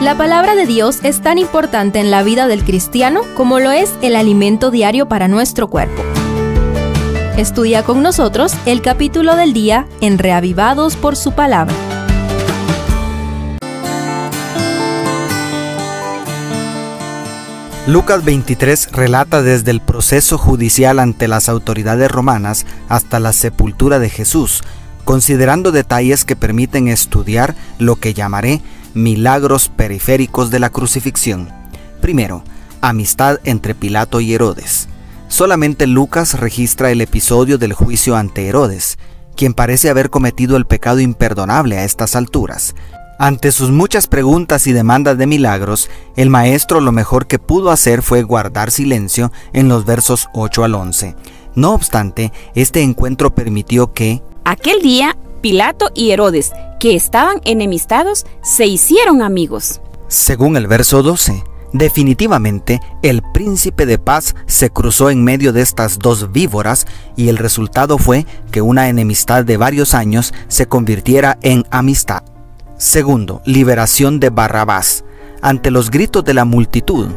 La palabra de Dios es tan importante en la vida del cristiano como lo es el alimento diario para nuestro cuerpo. Estudia con nosotros el capítulo del día en Reavivados por su palabra. Lucas 23 relata desde el proceso judicial ante las autoridades romanas hasta la sepultura de Jesús, considerando detalles que permiten estudiar lo que llamaré milagros periféricos de la crucifixión. Primero, amistad entre Pilato y Herodes. Solamente Lucas registra el episodio del juicio ante Herodes, quien parece haber cometido el pecado imperdonable a estas alturas, ante sus muchas preguntas y demandas de milagros, el maestro lo mejor que pudo hacer fue guardar silencio en los versos 8 al 11. No obstante, este encuentro permitió que... Aquel día, Pilato y Herodes, que estaban enemistados, se hicieron amigos. Según el verso 12, definitivamente el príncipe de paz se cruzó en medio de estas dos víboras y el resultado fue que una enemistad de varios años se convirtiera en amistad. Segundo, liberación de Barrabás. Ante los gritos de la multitud.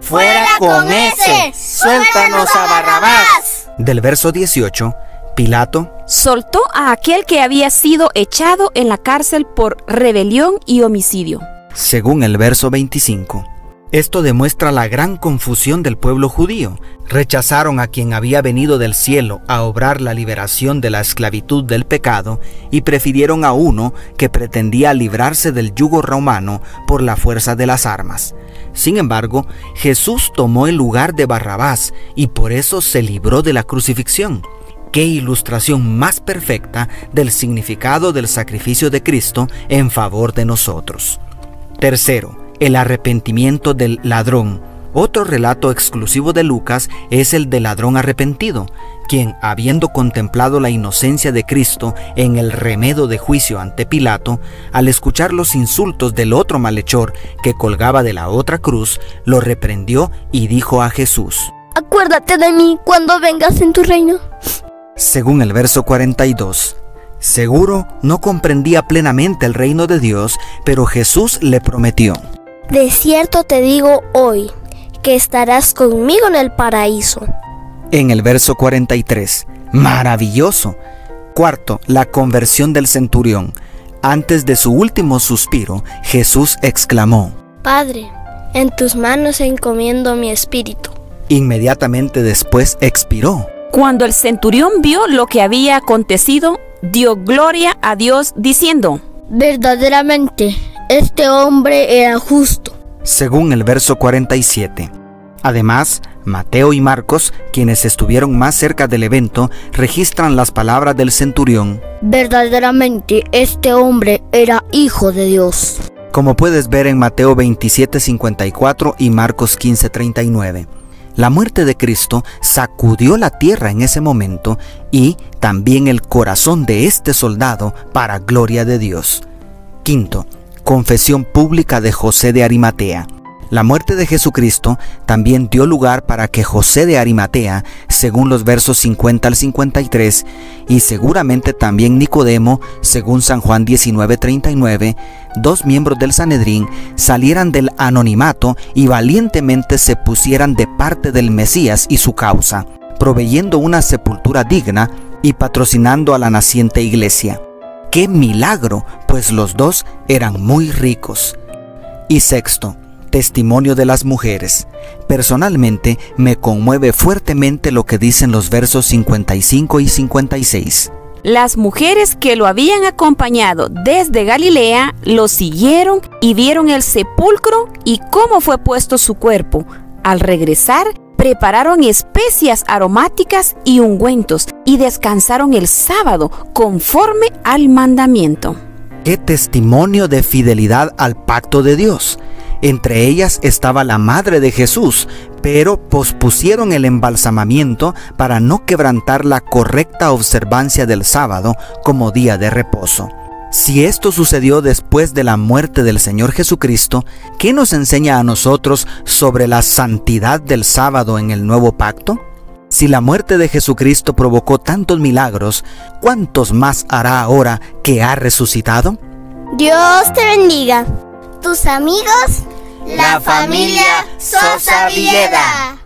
¡Fuera con ese! ¡Suéltanos a Barrabás! Del verso 18, Pilato soltó a aquel que había sido echado en la cárcel por rebelión y homicidio. Según el verso 25. Esto demuestra la gran confusión del pueblo judío. Rechazaron a quien había venido del cielo a obrar la liberación de la esclavitud del pecado y prefirieron a uno que pretendía librarse del yugo romano por la fuerza de las armas. Sin embargo, Jesús tomó el lugar de Barrabás y por eso se libró de la crucifixión. Qué ilustración más perfecta del significado del sacrificio de Cristo en favor de nosotros. Tercero, el arrepentimiento del ladrón. Otro relato exclusivo de Lucas es el del ladrón arrepentido, quien, habiendo contemplado la inocencia de Cristo en el remedo de juicio ante Pilato, al escuchar los insultos del otro malhechor que colgaba de la otra cruz, lo reprendió y dijo a Jesús, Acuérdate de mí cuando vengas en tu reino. Según el verso 42, seguro no comprendía plenamente el reino de Dios, pero Jesús le prometió, de cierto te digo hoy que estarás conmigo en el paraíso. En el verso 43, maravilloso. Cuarto, la conversión del centurión. Antes de su último suspiro, Jesús exclamó, Padre, en tus manos encomiendo mi espíritu. Inmediatamente después expiró. Cuando el centurión vio lo que había acontecido, dio gloria a Dios diciendo, Verdaderamente, este hombre era justo. Según el verso 47. Además, Mateo y Marcos, quienes estuvieron más cerca del evento, registran las palabras del centurión. Verdaderamente, este hombre era hijo de Dios. Como puedes ver en Mateo 27:54 y Marcos 15:39. La muerte de Cristo sacudió la tierra en ese momento y también el corazón de este soldado para gloria de Dios. Quinto, confesión pública de José de Arimatea. La muerte de Jesucristo también dio lugar para que José de Arimatea, según los versos 50 al 53, y seguramente también Nicodemo, según San Juan 19:39, dos miembros del Sanedrín, salieran del anonimato y valientemente se pusieran de parte del Mesías y su causa, proveyendo una sepultura digna y patrocinando a la naciente iglesia. ¡Qué milagro! Pues los dos eran muy ricos. Y sexto, testimonio de las mujeres. Personalmente me conmueve fuertemente lo que dicen los versos 55 y 56. Las mujeres que lo habían acompañado desde Galilea lo siguieron y vieron el sepulcro y cómo fue puesto su cuerpo. Al regresar, prepararon especias aromáticas y ungüentos y descansaron el sábado conforme al mandamiento. ¡Qué testimonio de fidelidad al pacto de Dios! Entre ellas estaba la madre de Jesús, pero pospusieron el embalsamamiento para no quebrantar la correcta observancia del sábado como día de reposo. Si esto sucedió después de la muerte del Señor Jesucristo, ¿qué nos enseña a nosotros sobre la santidad del sábado en el nuevo pacto? Si la muerte de Jesucristo provocó tantos milagros, ¿cuántos más hará ahora que ha resucitado? Dios te bendiga. tus amigos, la familia Sosa Villeda.